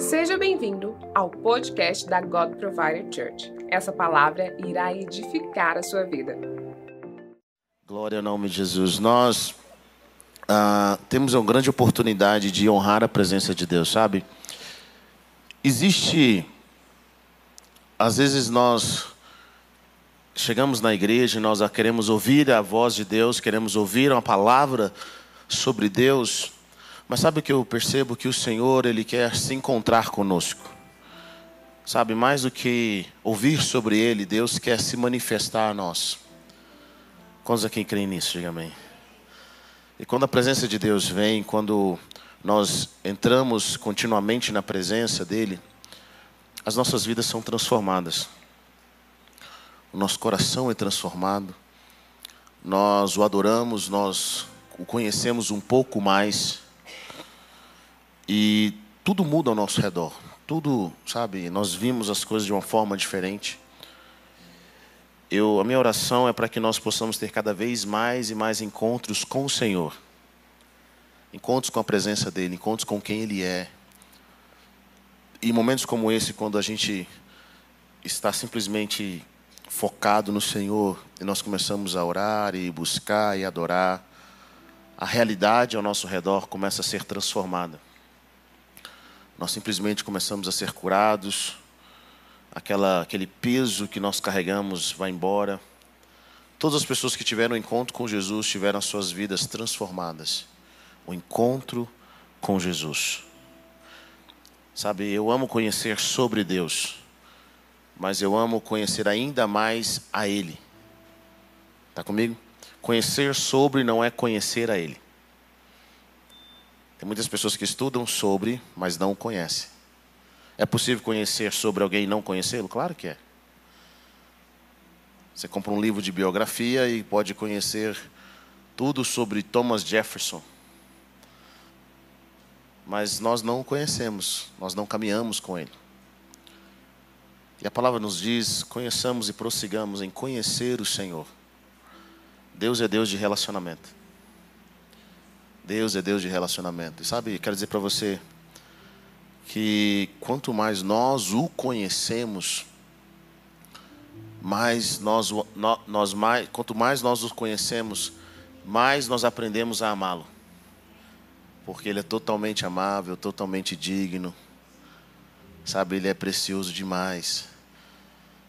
Seja bem-vindo ao podcast da God Provider Church. Essa palavra irá edificar a sua vida. Glória ao nome de Jesus. Nós ah, temos uma grande oportunidade de honrar a presença de Deus, sabe? Existe. Às vezes nós chegamos na igreja e nós queremos ouvir a voz de Deus, queremos ouvir uma palavra sobre Deus, mas sabe o que eu percebo? Que o Senhor, Ele quer se encontrar conosco. Sabe, mais do que ouvir sobre Ele, Deus quer se manifestar a nós. Quantos aqui creem nisso? Diga amém. E quando a presença de Deus vem, quando nós entramos continuamente na presença dEle, as nossas vidas são transformadas. O nosso coração é transformado. Nós o adoramos, nós o conhecemos um pouco mais. E tudo muda ao nosso redor. Tudo, sabe, nós vimos as coisas de uma forma diferente. Eu, a minha oração é para que nós possamos ter cada vez mais e mais encontros com o Senhor. Encontros com a presença dEle, encontros com quem Ele é. E momentos como esse, quando a gente está simplesmente focado no Senhor e nós começamos a orar e buscar e adorar, a realidade ao nosso redor começa a ser transformada. Nós simplesmente começamos a ser curados, aquela, aquele peso que nós carregamos vai embora. Todas as pessoas que tiveram encontro com Jesus tiveram as suas vidas transformadas. O encontro com Jesus. Sabe, eu amo conhecer sobre Deus, mas eu amo conhecer ainda mais a Ele. Está comigo? Conhecer sobre não é conhecer a Ele. Tem muitas pessoas que estudam sobre, mas não o conhecem. É possível conhecer sobre alguém e não conhecê-lo? Claro que é. Você compra um livro de biografia e pode conhecer tudo sobre Thomas Jefferson. Mas nós não o conhecemos, nós não caminhamos com ele. E a palavra nos diz: conheçamos e prossigamos em conhecer o Senhor. Deus é Deus de relacionamento. Deus é Deus de relacionamento. E sabe, quero dizer para você que quanto mais nós o conhecemos, mais nós, nós mais, quanto mais nós o conhecemos, mais nós aprendemos a amá-lo. Porque ele é totalmente amável, totalmente digno. Sabe, ele é precioso demais.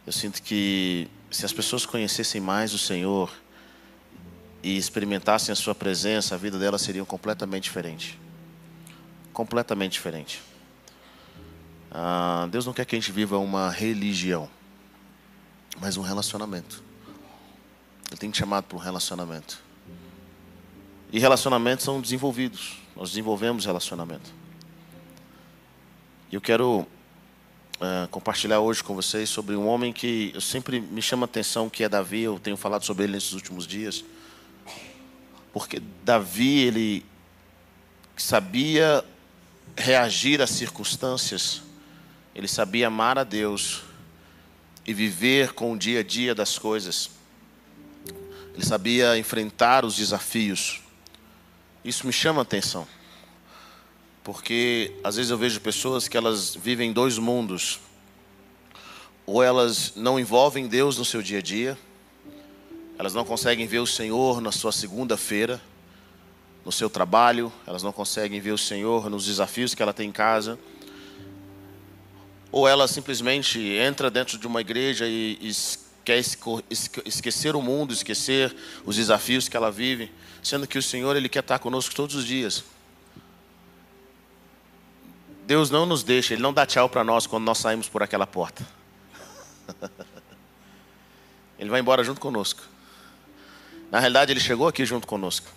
Eu sinto que se as pessoas conhecessem mais o Senhor, e experimentassem a sua presença, a vida delas seria completamente diferente. Completamente diferente. Ah, Deus não quer que a gente viva uma religião, mas um relacionamento. Ele tem te chamado para um relacionamento. E relacionamentos são desenvolvidos. Nós desenvolvemos relacionamento. E eu quero uh, compartilhar hoje com vocês sobre um homem que eu sempre me chama a atenção, que é Davi. Eu tenho falado sobre ele nesses últimos dias. Porque Davi, ele sabia reagir às circunstâncias, ele sabia amar a Deus e viver com o dia a dia das coisas. Ele sabia enfrentar os desafios. Isso me chama a atenção. Porque às vezes eu vejo pessoas que elas vivem dois mundos. Ou elas não envolvem Deus no seu dia a dia, elas não conseguem ver o Senhor na sua segunda-feira, no seu trabalho, elas não conseguem ver o Senhor nos desafios que ela tem em casa. Ou ela simplesmente entra dentro de uma igreja e, quer esquecer o mundo, esquecer os desafios que ela vive, sendo que o Senhor ele quer estar conosco todos os dias. Deus não nos deixa, Ele não dá tchau para nós quando nós saímos por aquela porta. Ele vai embora junto conosco. Na realidade, ele chegou aqui junto conosco.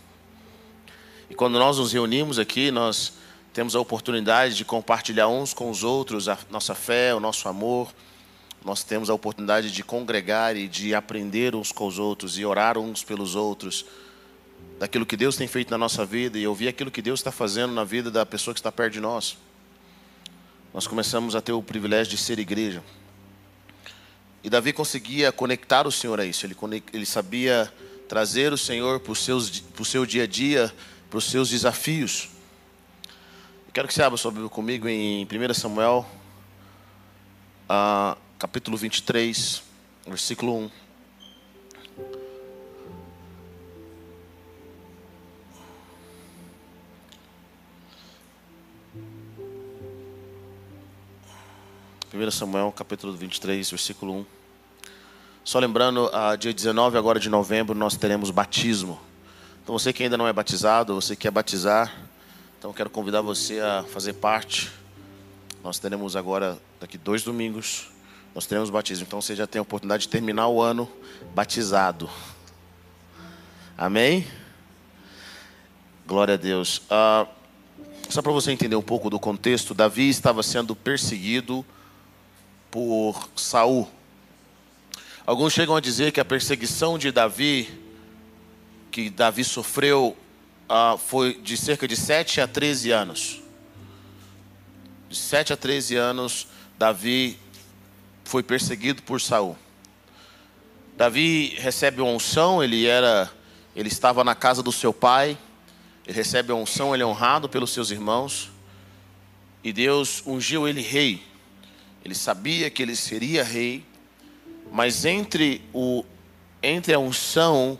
E quando nós nos reunimos aqui, nós temos a oportunidade de compartilhar uns com os outros a nossa fé, o nosso amor. Nós temos a oportunidade de congregar e de aprender uns com os outros e orar uns pelos outros daquilo que Deus tem feito na nossa vida e ouvir aquilo que Deus está fazendo na vida da pessoa que está perto de nós. Nós começamos a ter o privilégio de ser igreja. E Davi conseguia conectar o Senhor a isso. Ele, ele sabia trazer o Senhor para o seu dia a dia, para os seus desafios. Quero que você abra sua Bíblia comigo em 1 Samuel, uh, capítulo 23, versículo 1. Primeiro Samuel, capítulo 23, versículo 1. Só lembrando, uh, dia 19 agora de novembro nós teremos batismo. Então você que ainda não é batizado, você quer batizar, então quero convidar você a fazer parte. Nós teremos agora, daqui dois domingos, nós teremos batismo. Então você já tem a oportunidade de terminar o ano batizado. Amém? Glória a Deus. Ah, só para você entender um pouco do contexto, Davi estava sendo perseguido por Saul. Alguns chegam a dizer que a perseguição de Davi, que Davi sofreu ah, foi de cerca de 7 a 13 anos. De 7 a 13 anos, Davi foi perseguido por Saul. Davi recebe uma unção, ele era ele estava na casa do seu pai, ele recebe a unção, ele é honrado pelos seus irmãos. E Deus ungiu ele rei. Ele sabia que ele seria rei, mas entre o entre a unção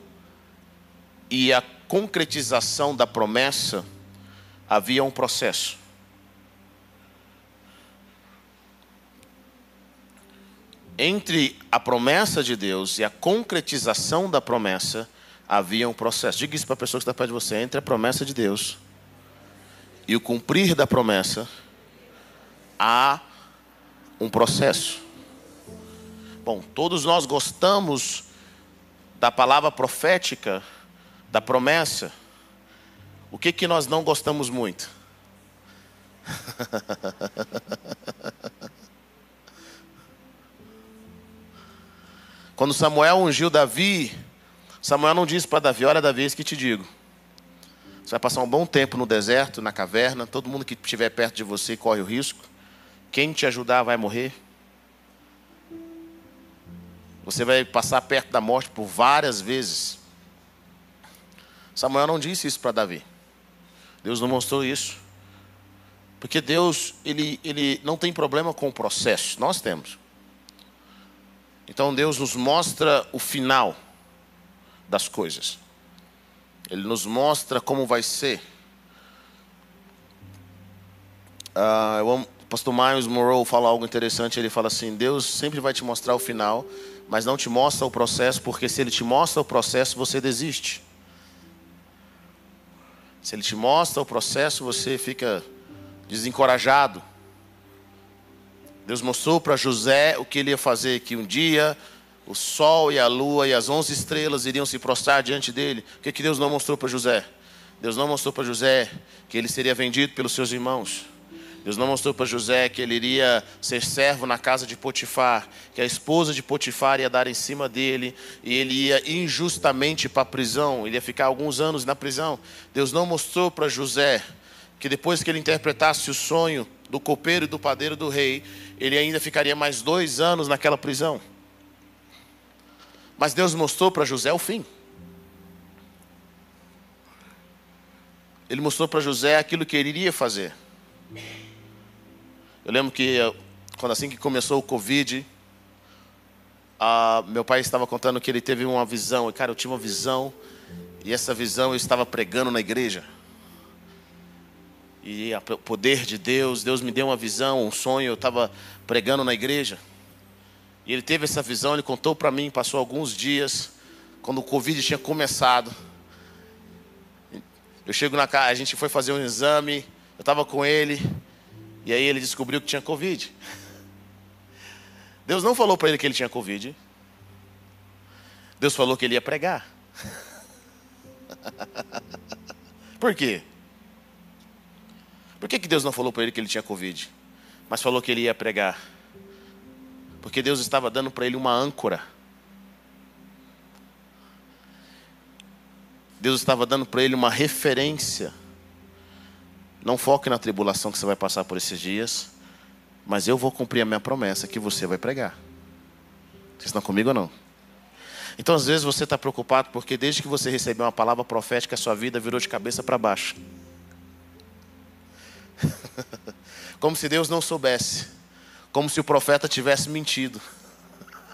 e a concretização da promessa, havia um processo. Entre a promessa de Deus e a concretização da promessa, havia um processo. Diga isso para a pessoa que está perto de você: entre a promessa de Deus e o cumprir da promessa, há um processo. Bom, todos nós gostamos da palavra profética da promessa, o que, que nós não gostamos muito? Quando Samuel ungiu Davi, Samuel não disse para Davi: Olha, Davi, isso que te digo. Você vai passar um bom tempo no deserto, na caverna. Todo mundo que estiver perto de você corre o risco. Quem te ajudar vai morrer. Você vai passar perto da morte por várias vezes. Samuel não disse isso para Davi. Deus não mostrou isso. Porque Deus, ele, ele não tem problema com o processo, nós temos. Então Deus nos mostra o final das coisas. Ele nos mostra como vai ser. Uh, eu amo, o pastor Miles Morrow fala algo interessante. Ele fala assim: Deus sempre vai te mostrar o final, mas não te mostra o processo, porque se Ele te mostra o processo, você desiste. Se ele te mostra o processo, você fica desencorajado. Deus mostrou para José o que ele ia fazer, que um dia o sol e a lua e as onze estrelas iriam se prostrar diante dele. O que, que Deus não mostrou para José? Deus não mostrou para José que ele seria vendido pelos seus irmãos. Deus não mostrou para José que ele iria ser servo na casa de Potifar, que a esposa de Potifar ia dar em cima dele e ele ia injustamente para a prisão, ele ia ficar alguns anos na prisão. Deus não mostrou para José que depois que ele interpretasse o sonho do copeiro e do padeiro do rei, ele ainda ficaria mais dois anos naquela prisão. Mas Deus mostrou para José o fim. Ele mostrou para José aquilo que ele iria fazer. Eu lembro que quando assim que começou o Covid, meu pai estava contando que ele teve uma visão. E cara, eu tive uma visão e essa visão eu estava pregando na igreja. E o poder de Deus, Deus me deu uma visão, um sonho, eu estava pregando na igreja. E ele teve essa visão, ele contou para mim, passou alguns dias, quando o Covid tinha começado. Eu chego na casa, a gente foi fazer um exame, eu estava com ele, e aí ele descobriu que tinha Covid. Deus não falou para ele que ele tinha Covid. Deus falou que ele ia pregar. Por quê? Por que, que Deus não falou para ele que ele tinha Covid? Mas falou que ele ia pregar? Porque Deus estava dando para ele uma âncora. Deus estava dando para ele uma referência não foque na tribulação que você vai passar por esses dias, mas eu vou cumprir a minha promessa que você vai pregar. Vocês estão comigo ou não? Então, às vezes, você está preocupado porque desde que você recebeu uma palavra profética, a sua vida virou de cabeça para baixo. como se Deus não soubesse, como se o profeta tivesse mentido.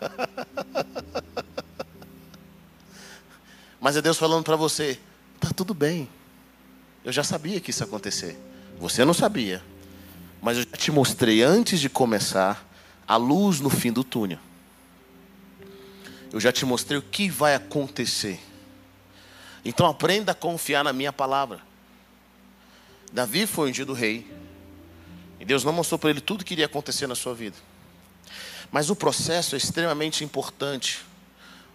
Mas é Deus falando para você: tá tudo bem. Eu já sabia que isso ia acontecer. Você não sabia. Mas eu já te mostrei antes de começar a luz no fim do túnel. Eu já te mostrei o que vai acontecer. Então aprenda a confiar na minha palavra. Davi foi ungido rei. E Deus não mostrou para ele tudo que iria acontecer na sua vida. Mas o processo é extremamente importante.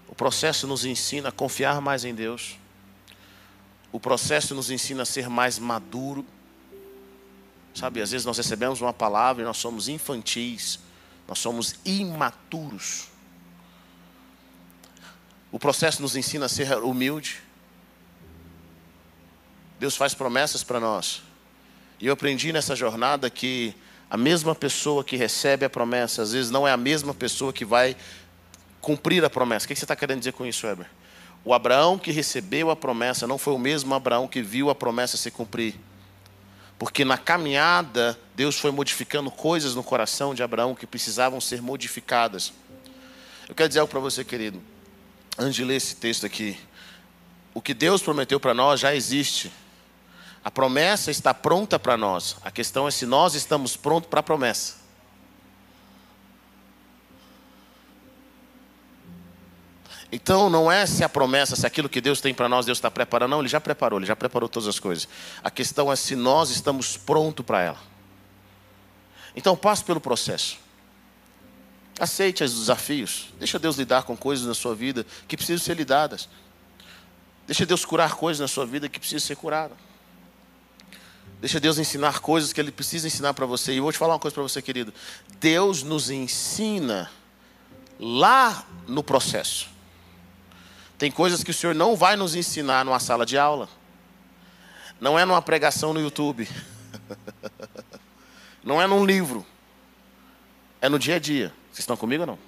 O processo nos ensina a confiar mais em Deus. O processo nos ensina a ser mais maduro. Sabe, às vezes nós recebemos uma palavra e nós somos infantis, nós somos imaturos. O processo nos ensina a ser humilde. Deus faz promessas para nós. E eu aprendi nessa jornada que a mesma pessoa que recebe a promessa, às vezes não é a mesma pessoa que vai cumprir a promessa. O que você está querendo dizer com isso, Weber? O Abraão que recebeu a promessa não foi o mesmo Abraão que viu a promessa se cumprir. Porque na caminhada, Deus foi modificando coisas no coração de Abraão que precisavam ser modificadas. Eu quero dizer algo para você, querido. Antes de ler esse texto aqui. O que Deus prometeu para nós já existe. A promessa está pronta para nós. A questão é se nós estamos prontos para a promessa. Então não é se a promessa, se aquilo que Deus tem para nós, Deus está preparando. Não, Ele já preparou, Ele já preparou todas as coisas. A questão é se nós estamos prontos para ela. Então passe pelo processo. Aceite os desafios. Deixa Deus lidar com coisas na sua vida que precisam ser lidadas. Deixa Deus curar coisas na sua vida que precisam ser curadas. Deixa Deus ensinar coisas que Ele precisa ensinar para você. E eu vou te falar uma coisa para você, querido. Deus nos ensina lá no processo. Tem coisas que o Senhor não vai nos ensinar numa sala de aula. Não é numa pregação no YouTube. Não é num livro. É no dia a dia. Vocês estão comigo ou não?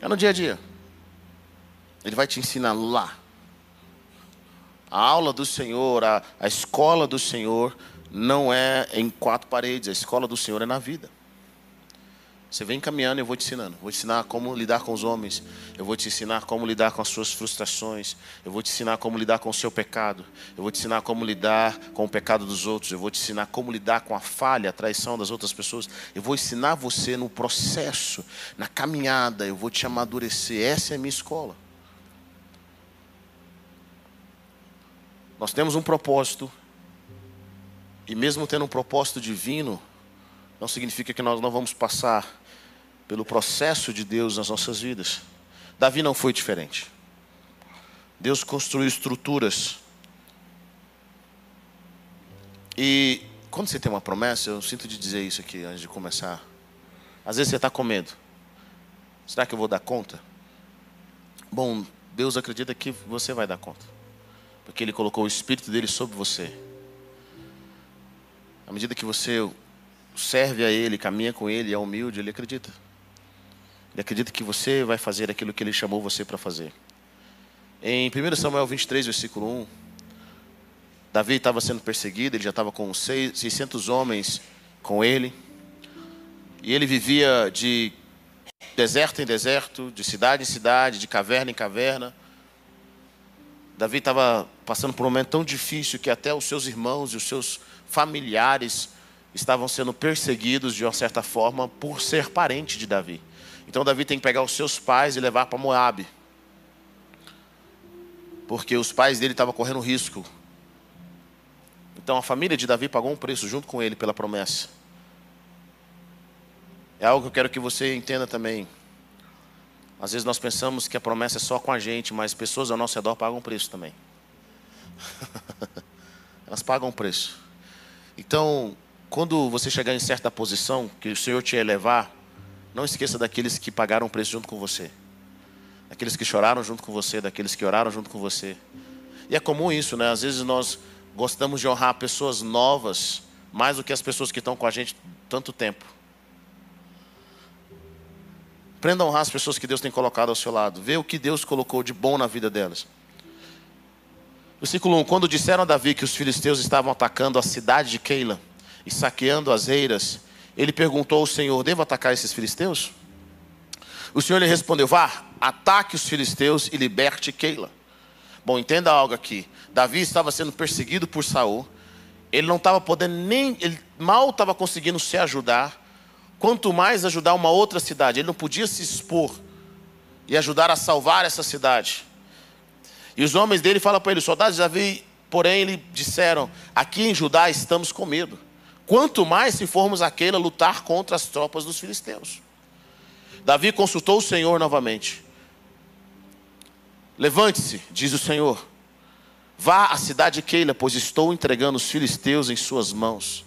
É no dia a dia. Ele vai te ensinar lá. A aula do Senhor, a, a escola do Senhor, não é em quatro paredes, a escola do Senhor é na vida. Você vem caminhando eu vou te ensinando. Vou te ensinar como lidar com os homens. Eu vou te ensinar como lidar com as suas frustrações. Eu vou te ensinar como lidar com o seu pecado. Eu vou te ensinar como lidar com o pecado dos outros. Eu vou te ensinar como lidar com a falha, a traição das outras pessoas. Eu vou ensinar você no processo, na caminhada. Eu vou te amadurecer. Essa é a minha escola. Nós temos um propósito, e mesmo tendo um propósito divino, não significa que nós não vamos passar pelo processo de Deus nas nossas vidas. Davi não foi diferente. Deus construiu estruturas. E quando você tem uma promessa, eu sinto de dizer isso aqui antes de começar. Às vezes você está com medo. Será que eu vou dar conta? Bom, Deus acredita que você vai dar conta. Porque Ele colocou o Espírito dele sobre você. À medida que você serve a Ele, caminha com Ele, é humilde, Ele acredita. Ele acredita que você vai fazer aquilo que Ele chamou você para fazer. Em 1 Samuel 23, versículo 1, Davi estava sendo perseguido, ele já estava com 600 homens com ele. E ele vivia de deserto em deserto, de cidade em cidade, de caverna em caverna Davi estava passando por um momento tão difícil que até os seus irmãos e os seus familiares estavam sendo perseguidos de uma certa forma por ser parente de Davi. Então Davi tem que pegar os seus pais e levar para Moabe. Porque os pais dele estavam correndo risco. Então a família de Davi pagou um preço junto com ele pela promessa. É algo que eu quero que você entenda também. Às vezes nós pensamos que a promessa é só com a gente, mas pessoas ao nosso redor pagam preço também. Elas pagam preço. Então, quando você chegar em certa posição que o Senhor te elevar, não esqueça daqueles que pagaram preço junto com você. Daqueles que choraram junto com você, daqueles que oraram junto com você. E é comum isso, né? Às vezes nós gostamos de honrar pessoas novas mais do que as pessoas que estão com a gente tanto tempo. Aprenda a honrar as pessoas que Deus tem colocado ao seu lado. Vê o que Deus colocou de bom na vida delas. Versículo 1: Quando disseram a Davi que os filisteus estavam atacando a cidade de Keila, e saqueando as eiras, ele perguntou ao Senhor: Devo atacar esses filisteus? O Senhor lhe respondeu: Vá, ataque os filisteus e liberte Keila. Bom, entenda algo aqui. Davi estava sendo perseguido por Saul. Ele não estava podendo nem, ele mal estava conseguindo se ajudar, quanto mais ajudar uma outra cidade. Ele não podia se expor e ajudar a salvar essa cidade. E os homens dele falam para ele: os soldados de Davi, porém, lhe disseram: Aqui em Judá estamos com medo. Quanto mais se formos aquele a lutar contra as tropas dos filisteus. Davi consultou o Senhor novamente. Levante-se, diz o Senhor. Vá à cidade de Keila, pois estou entregando os filisteus em suas mãos.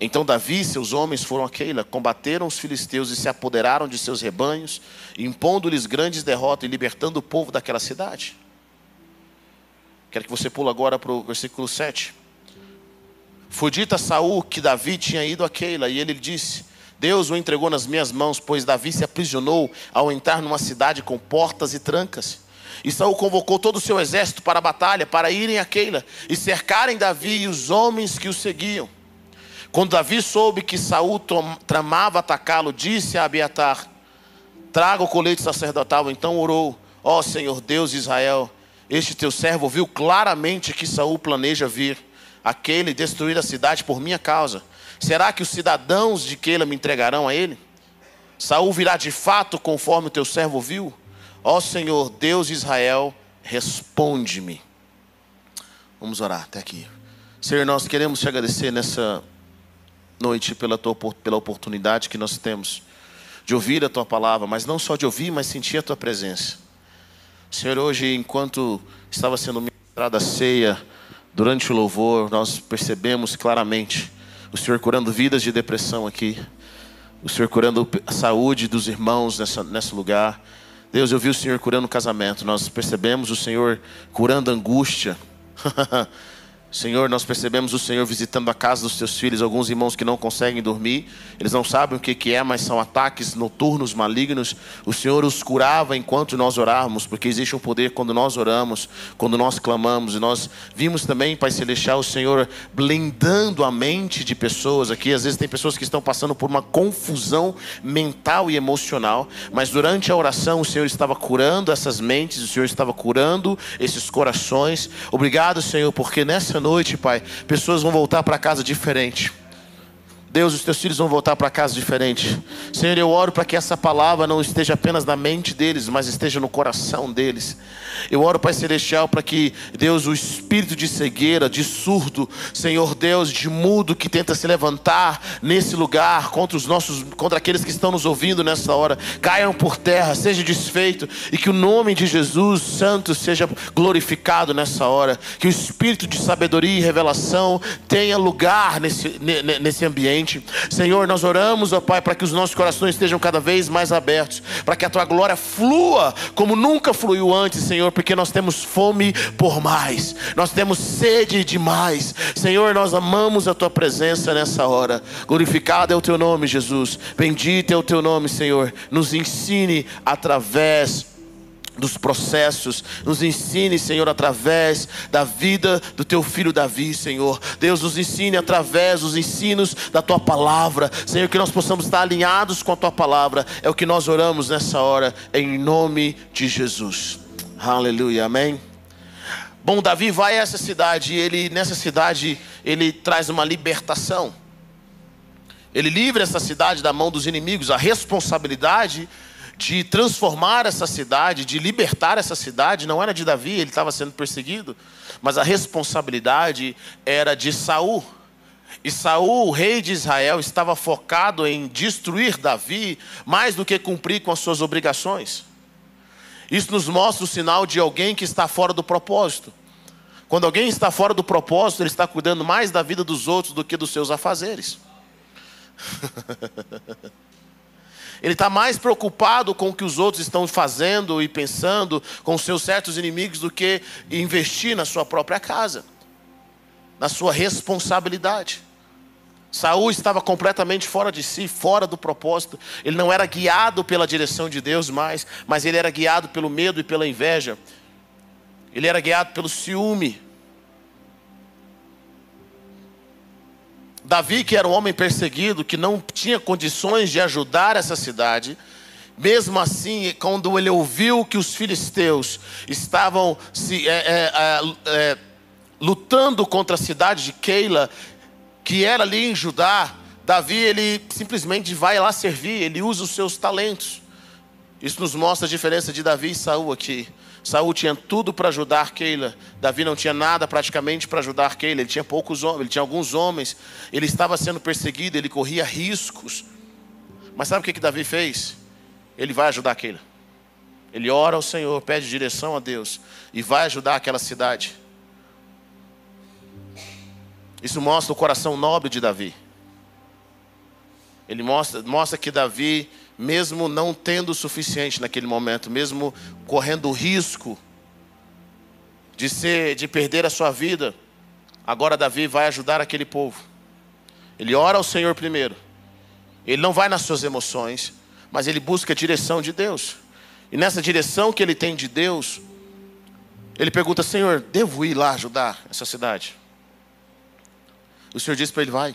Então Davi e seus homens foram a Keila, combateram os filisteus e se apoderaram de seus rebanhos, impondo-lhes grandes derrotas e libertando o povo daquela cidade. Quero que você pule agora para o versículo 7. Foi dito a Saul que Davi tinha ido a Keila, e ele disse: Deus o entregou nas minhas mãos, pois Davi se aprisionou ao entrar numa cidade com portas e trancas. E Saul convocou todo o seu exército para a batalha, para irem a Keila e cercarem Davi e os homens que o seguiam. Quando Davi soube que Saul tramava atacá-lo, disse a Abiatar: Traga o colete sacerdotal. Então orou: Ó oh, Senhor Deus de Israel, este teu servo viu claramente que Saul planeja vir aquele destruir a cidade por minha causa. Será que os cidadãos de Keila me entregarão a ele? Saul virá de fato conforme o teu servo viu? Ó Senhor, Deus de Israel, responde-me. Vamos orar até aqui. Senhor, nós queremos te agradecer nessa noite pela, tua, pela oportunidade que nós temos de ouvir a tua palavra, mas não só de ouvir, mas sentir a tua presença. Senhor, hoje, enquanto estava sendo ministrada a ceia, Durante o louvor, nós percebemos claramente o Senhor curando vidas de depressão aqui, o Senhor curando a saúde dos irmãos nessa, nesse lugar. Deus, eu vi o Senhor curando o casamento, nós percebemos o Senhor curando angústia. Senhor, nós percebemos o Senhor visitando a casa dos teus filhos, alguns irmãos que não conseguem dormir, eles não sabem o que é, mas são ataques noturnos malignos. O Senhor os curava enquanto nós orávamos, porque existe um poder quando nós oramos, quando nós clamamos. E nós vimos também, Pai Celestial, o Senhor blindando a mente de pessoas aqui. Às vezes tem pessoas que estão passando por uma confusão mental e emocional, mas durante a oração o Senhor estava curando essas mentes, o Senhor estava curando esses corações. Obrigado, Senhor, porque nessa noite, Pai, pessoas vão voltar para casa diferente. Deus, os teus filhos vão voltar para casa diferente. Senhor, eu oro para que essa palavra não esteja apenas na mente deles, mas esteja no coração deles. Eu oro, Pai Celestial, para que, Deus, o espírito de cegueira, de surdo, Senhor Deus, de mudo que tenta se levantar nesse lugar contra os nossos, contra aqueles que estão nos ouvindo nessa hora, caiam por terra, seja desfeito e que o nome de Jesus Santo seja glorificado nessa hora. Que o espírito de sabedoria e revelação tenha lugar nesse, nesse ambiente. Senhor, nós oramos, ó Pai, para que os nossos corações estejam cada vez mais abertos, para que a tua glória flua como nunca fluiu antes, Senhor Senhor, porque nós temos fome por mais, nós temos sede de mais. Senhor, nós amamos a tua presença nessa hora. Glorificado é o teu nome, Jesus. Bendito é o teu nome, Senhor. Nos ensine através dos processos, nos ensine, Senhor, através da vida do teu filho Davi, Senhor. Deus nos ensine através dos ensinos da tua palavra, Senhor, que nós possamos estar alinhados com a tua palavra. É o que nós oramos nessa hora, em nome de Jesus. Aleluia, amém. Bom, Davi vai a essa cidade e ele nessa cidade ele traz uma libertação. Ele livra essa cidade da mão dos inimigos, a responsabilidade de transformar essa cidade, de libertar essa cidade, não era de Davi, ele estava sendo perseguido, mas a responsabilidade era de Saul. E Saul, o rei de Israel, estava focado em destruir Davi mais do que cumprir com as suas obrigações. Isso nos mostra o sinal de alguém que está fora do propósito. Quando alguém está fora do propósito, ele está cuidando mais da vida dos outros do que dos seus afazeres. ele está mais preocupado com o que os outros estão fazendo e pensando com seus certos inimigos do que investir na sua própria casa, na sua responsabilidade. Saul estava completamente fora de si, fora do propósito. Ele não era guiado pela direção de Deus mais, mas ele era guiado pelo medo e pela inveja. Ele era guiado pelo ciúme. Davi, que era um homem perseguido, que não tinha condições de ajudar essa cidade, mesmo assim, quando ele ouviu que os filisteus estavam se, é, é, é, lutando contra a cidade de Keila, que era ali em Judá, Davi ele simplesmente vai lá servir, ele usa os seus talentos. Isso nos mostra a diferença de Davi e Saul aqui. Saul tinha tudo para ajudar Keila. Davi não tinha nada praticamente para ajudar Keila. Ele tinha poucos homens, ele tinha alguns homens. Ele estava sendo perseguido, ele corria riscos. Mas sabe o que, que Davi fez? Ele vai ajudar Keila. Ele ora ao Senhor, pede direção a Deus e vai ajudar aquela cidade. Isso mostra o coração nobre de Davi. Ele mostra, mostra que Davi, mesmo não tendo o suficiente naquele momento, mesmo correndo o risco de ser, de perder a sua vida, agora Davi vai ajudar aquele povo. Ele ora ao Senhor primeiro. Ele não vai nas suas emoções, mas ele busca a direção de Deus. E nessa direção que ele tem de Deus, ele pergunta: Senhor, devo ir lá ajudar essa cidade? O Senhor diz para ele: Vai.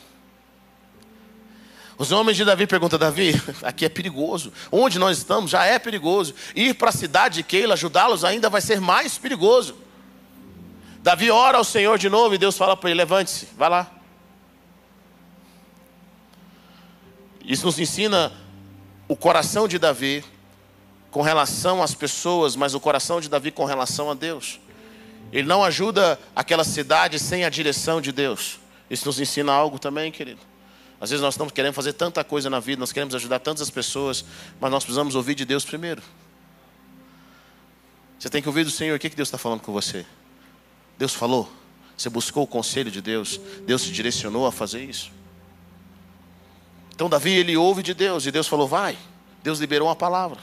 Os homens de Davi perguntam: Davi, aqui é perigoso. Onde nós estamos já é perigoso. Ir para a cidade de Keila, ajudá-los ainda vai ser mais perigoso. Davi ora ao Senhor de novo e Deus fala para ele: levante-se, vá lá. Isso nos ensina o coração de Davi com relação às pessoas, mas o coração de Davi com relação a Deus. Ele não ajuda aquela cidade sem a direção de Deus. Isso nos ensina algo também, querido. Às vezes nós estamos querendo fazer tanta coisa na vida, nós queremos ajudar tantas pessoas, mas nós precisamos ouvir de Deus primeiro. Você tem que ouvir do Senhor, o que Deus está falando com você? Deus falou? Você buscou o conselho de Deus? Deus te direcionou a fazer isso? Então Davi, ele ouve de Deus, e Deus falou, vai. Deus liberou uma palavra.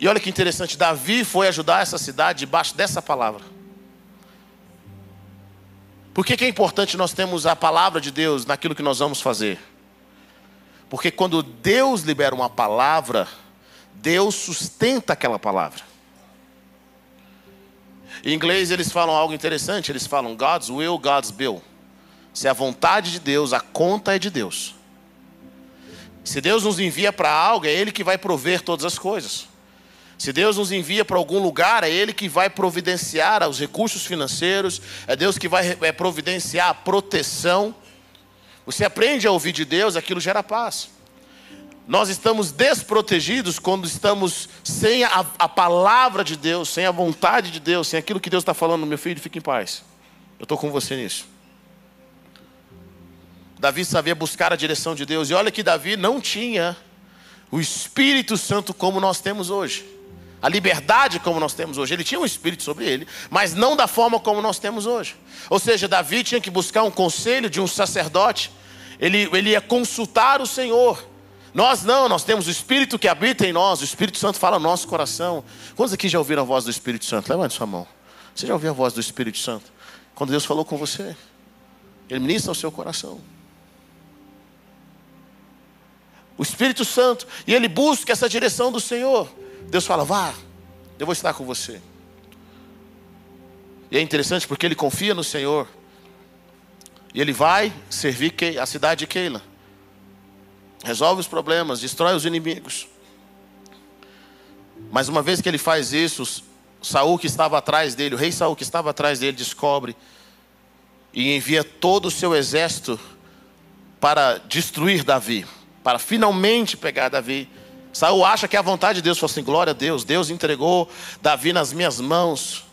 E olha que interessante, Davi foi ajudar essa cidade debaixo dessa palavra. Por que, que é importante nós termos a palavra de Deus naquilo que nós vamos fazer? Porque quando Deus libera uma palavra, Deus sustenta aquela palavra. Em inglês eles falam algo interessante, eles falam God's will, God's bill. Se a vontade de Deus, a conta é de Deus. Se Deus nos envia para algo, é Ele que vai prover todas as coisas. Se Deus nos envia para algum lugar, é Ele que vai providenciar os recursos financeiros, é Deus que vai é, providenciar a proteção. Você aprende a ouvir de Deus, aquilo gera paz. Nós estamos desprotegidos quando estamos sem a, a palavra de Deus, sem a vontade de Deus, sem aquilo que Deus está falando, meu filho, fique em paz. Eu estou com você nisso. Davi sabia buscar a direção de Deus, e olha que Davi não tinha o Espírito Santo como nós temos hoje a liberdade como nós temos hoje. Ele tinha um espírito sobre ele, mas não da forma como nós temos hoje. Ou seja, Davi tinha que buscar um conselho de um sacerdote, ele, ele ia consultar o Senhor. Nós não, nós temos o Espírito que habita em nós, o Espírito Santo fala no nosso coração. Quantos aqui já ouviram a voz do Espírito Santo? Levante sua mão. Você já ouviu a voz do Espírito Santo? Quando Deus falou com você, Ele ministra ao seu coração. O Espírito Santo, e ele busca essa direção do Senhor. Deus fala: vá, eu vou estar com você. E é interessante porque ele confia no Senhor. E ele vai servir a cidade de Keila. Resolve os problemas, destrói os inimigos. Mas uma vez que ele faz isso, Saul que estava atrás dele, o rei Saul que estava atrás dele, descobre e envia todo o seu exército para destruir Davi, para finalmente pegar Davi Saul acha que é a vontade de Deus. Falou assim: glória a Deus, Deus entregou Davi nas minhas mãos.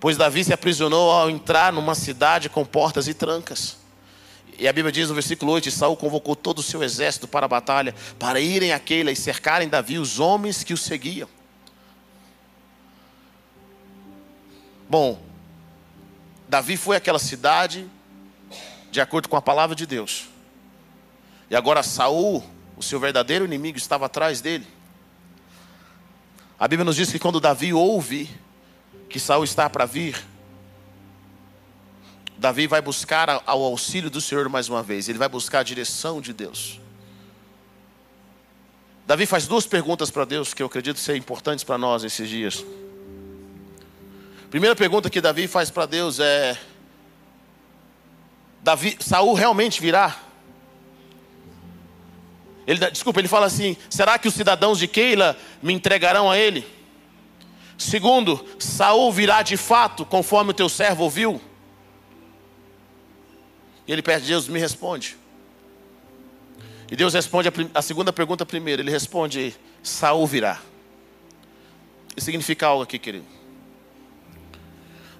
Pois Davi se aprisionou ao entrar numa cidade com portas e trancas. E a Bíblia diz no versículo 8: Saul convocou todo o seu exército para a batalha, para irem àquela e cercarem Davi, os homens que o seguiam. Bom, Davi foi àquela cidade de acordo com a palavra de Deus. E agora Saul o seu verdadeiro inimigo estava atrás dele. A Bíblia nos diz que quando Davi ouve que Saul está para vir, Davi vai buscar ao auxílio do Senhor mais uma vez. Ele vai buscar a direção de Deus. Davi faz duas perguntas para Deus que eu acredito ser importantes para nós esses dias. Primeira pergunta que Davi faz para Deus é: Davi, Saul realmente virá? Ele, desculpa, ele fala assim: será que os cidadãos de Keila me entregarão a ele? Segundo, Saul virá de fato, conforme o teu servo ouviu? E ele pede, Deus me responde. E Deus responde a, a segunda pergunta primeiro. Ele responde, Saul virá. Isso significa algo aqui, querido.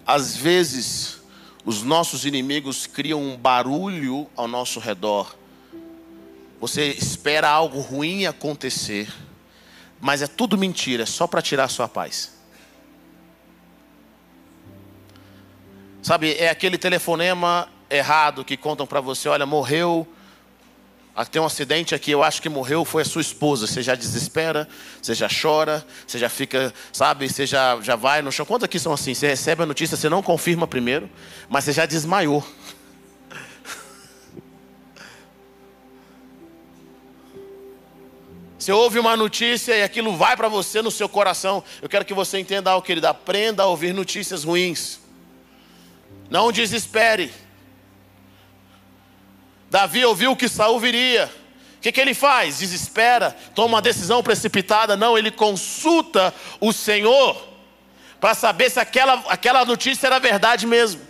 Às vezes, os nossos inimigos criam um barulho ao nosso redor. Você espera algo ruim acontecer, mas é tudo mentira, é só para tirar a sua paz. Sabe, é aquele telefonema errado que contam para você: olha, morreu, ah, tem um acidente aqui, eu acho que morreu, foi a sua esposa. Você já desespera, você já chora, você já fica, sabe, você já, já vai no chão. Quantos aqui são assim? Você recebe a notícia, você não confirma primeiro, mas você já desmaiou. Você ouve uma notícia e aquilo vai para você no seu coração. Eu quero que você entenda algo, querido. Aprenda a ouvir notícias ruins. Não desespere. Davi ouviu que Saul viria. O que, que ele faz? Desespera, toma uma decisão precipitada. Não, ele consulta o Senhor para saber se aquela, aquela notícia era verdade mesmo.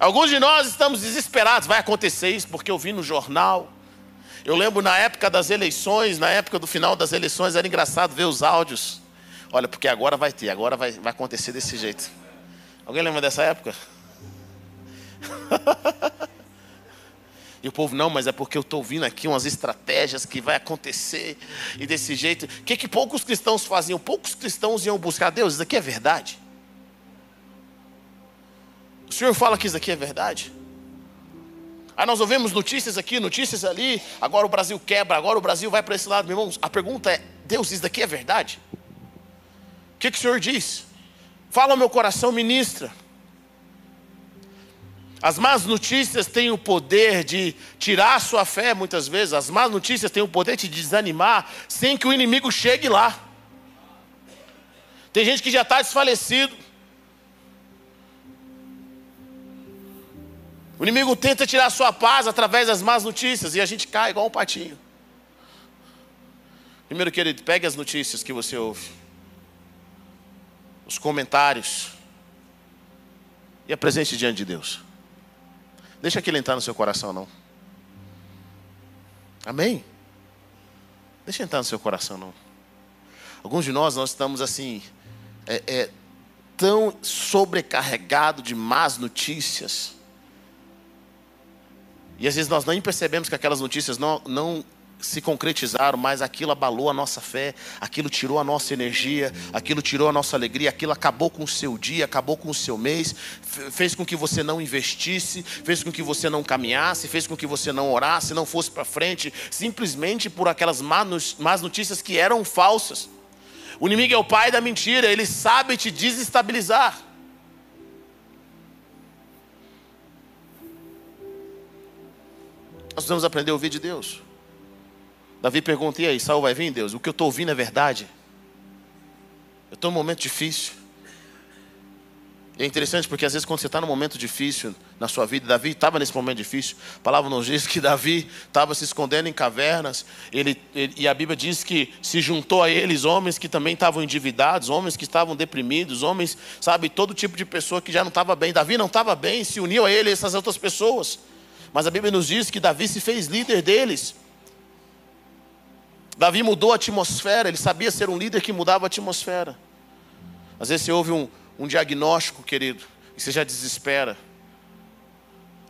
Alguns de nós estamos desesperados, vai acontecer isso porque eu vi no jornal. Eu lembro na época das eleições, na época do final das eleições, era engraçado ver os áudios. Olha, porque agora vai ter, agora vai, vai acontecer desse jeito. Alguém lembra dessa época? e o povo, não, mas é porque eu estou ouvindo aqui umas estratégias que vai acontecer e desse jeito. O que, que poucos cristãos faziam? Poucos cristãos iam buscar Deus, isso aqui é verdade. O Senhor fala que isso aqui é verdade. Aí nós ouvimos notícias aqui, notícias ali. Agora o Brasil quebra, agora o Brasil vai para esse lado. Meu irmão, a pergunta é: Deus, isso daqui é verdade? O que, que o Senhor diz? Fala ao meu coração, ministra. As más notícias têm o poder de tirar a sua fé, muitas vezes. As más notícias têm o poder de desanimar, sem que o inimigo chegue lá. Tem gente que já está desfalecido. O inimigo tenta tirar a sua paz através das más notícias e a gente cai igual um patinho. Primeiro, querido, pegue as notícias que você ouve, os comentários, e apresente diante de Deus. Deixa aquilo entrar no seu coração, não. Amém? Deixa entrar no seu coração, não. Alguns de nós, nós estamos assim, é, é tão sobrecarregado de más notícias. E às vezes nós nem percebemos que aquelas notícias não, não se concretizaram, mas aquilo abalou a nossa fé, aquilo tirou a nossa energia, aquilo tirou a nossa alegria, aquilo acabou com o seu dia, acabou com o seu mês, fez com que você não investisse, fez com que você não caminhasse, fez com que você não orasse, não fosse para frente, simplesmente por aquelas más notícias que eram falsas. O inimigo é o pai da mentira, ele sabe te desestabilizar. Nós precisamos aprender a ouvir de Deus. Davi pergunta: e aí, Saul vai vir, Deus? O que eu estou ouvindo é verdade? Eu estou num momento difícil. E é interessante porque às vezes quando você está num momento difícil na sua vida, Davi estava nesse momento difícil. A palavra nos diz que Davi estava se escondendo em cavernas. Ele, ele, e a Bíblia diz que se juntou a eles homens que também estavam endividados, homens que estavam deprimidos, homens, sabe, todo tipo de pessoa que já não estava bem. Davi não estava bem, se uniu a ele essas outras pessoas. Mas a Bíblia nos diz que Davi se fez líder deles. Davi mudou a atmosfera, ele sabia ser um líder que mudava a atmosfera. Às vezes você ouve um, um diagnóstico, querido, e você já desespera.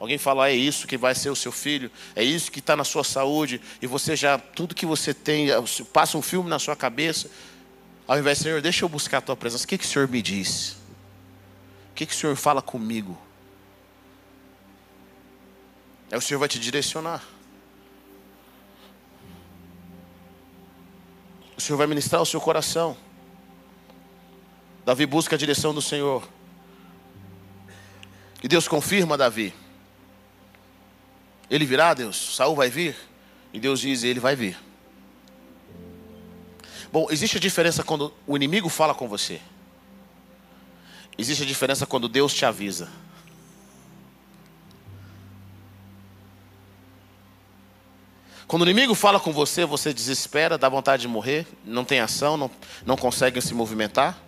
Alguém fala, é isso que vai ser o seu filho, é isso que está na sua saúde, e você já, tudo que você tem, passa um filme na sua cabeça. Ao invés, Senhor, deixa eu buscar a tua presença. O que, que o Senhor me diz? O que, que o Senhor fala comigo? Aí o Senhor vai te direcionar. O Senhor vai ministrar o seu coração. Davi busca a direção do Senhor. E Deus confirma Davi. Ele virá, Deus? Saul vai vir? E Deus diz: Ele vai vir. Bom, existe a diferença quando o inimigo fala com você. Existe a diferença quando Deus te avisa. Quando o inimigo fala com você, você desespera, dá vontade de morrer, não tem ação, não, não consegue se movimentar.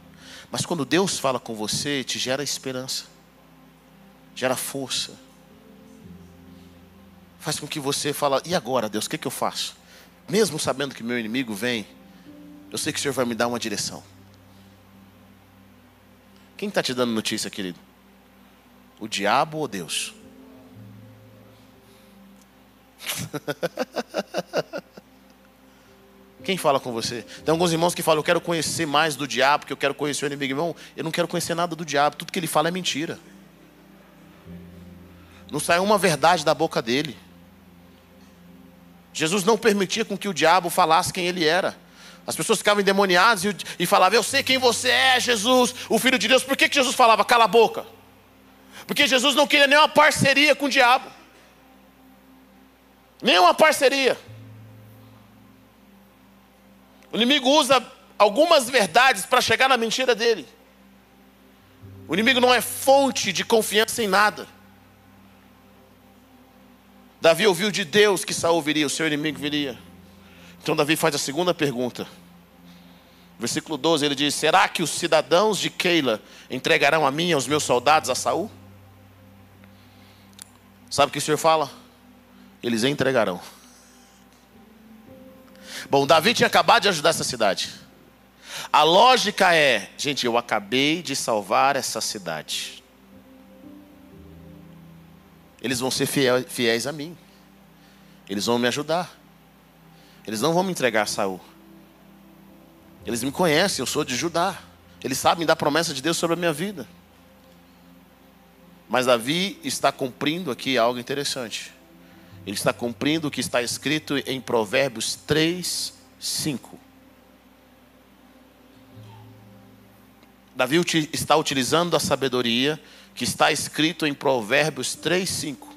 Mas quando Deus fala com você, te gera esperança, gera força. Faz com que você fala, e agora, Deus, o que, que eu faço? Mesmo sabendo que meu inimigo vem, eu sei que o Senhor vai me dar uma direção. Quem está te dando notícia, querido? O diabo ou Deus? Quem fala com você? Tem alguns irmãos que falam, eu quero conhecer mais do diabo, porque eu quero conhecer o inimigo. Irmão, eu não quero conhecer nada do diabo. Tudo que ele fala é mentira. Não sai uma verdade da boca dele. Jesus não permitia com que o diabo falasse quem ele era. As pessoas ficavam endemoniadas e, e falavam, eu sei quem você é, Jesus, o Filho de Deus. Por que, que Jesus falava, cala a boca? Porque Jesus não queria nenhuma parceria com o diabo. Nenhuma parceria. O inimigo usa algumas verdades para chegar na mentira dele. O inimigo não é fonte de confiança em nada. Davi ouviu de Deus que Saul viria, o seu inimigo viria. Então Davi faz a segunda pergunta. Versículo 12, ele diz: Será que os cidadãos de Keila entregarão a mim e aos meus soldados a Saul? Sabe o que o Senhor fala? Eles entregarão. Bom, Davi tinha acabado de ajudar essa cidade. A lógica é, gente, eu acabei de salvar essa cidade. Eles vão ser fiéis, fiéis a mim. Eles vão me ajudar. Eles não vão me entregar a Saul. Eles me conhecem, eu sou de Judá. Eles sabem da promessa de Deus sobre a minha vida. Mas Davi está cumprindo aqui algo interessante. Ele está cumprindo o que está escrito em Provérbios 3, 5. Davi está utilizando a sabedoria que está escrito em Provérbios 3, 5.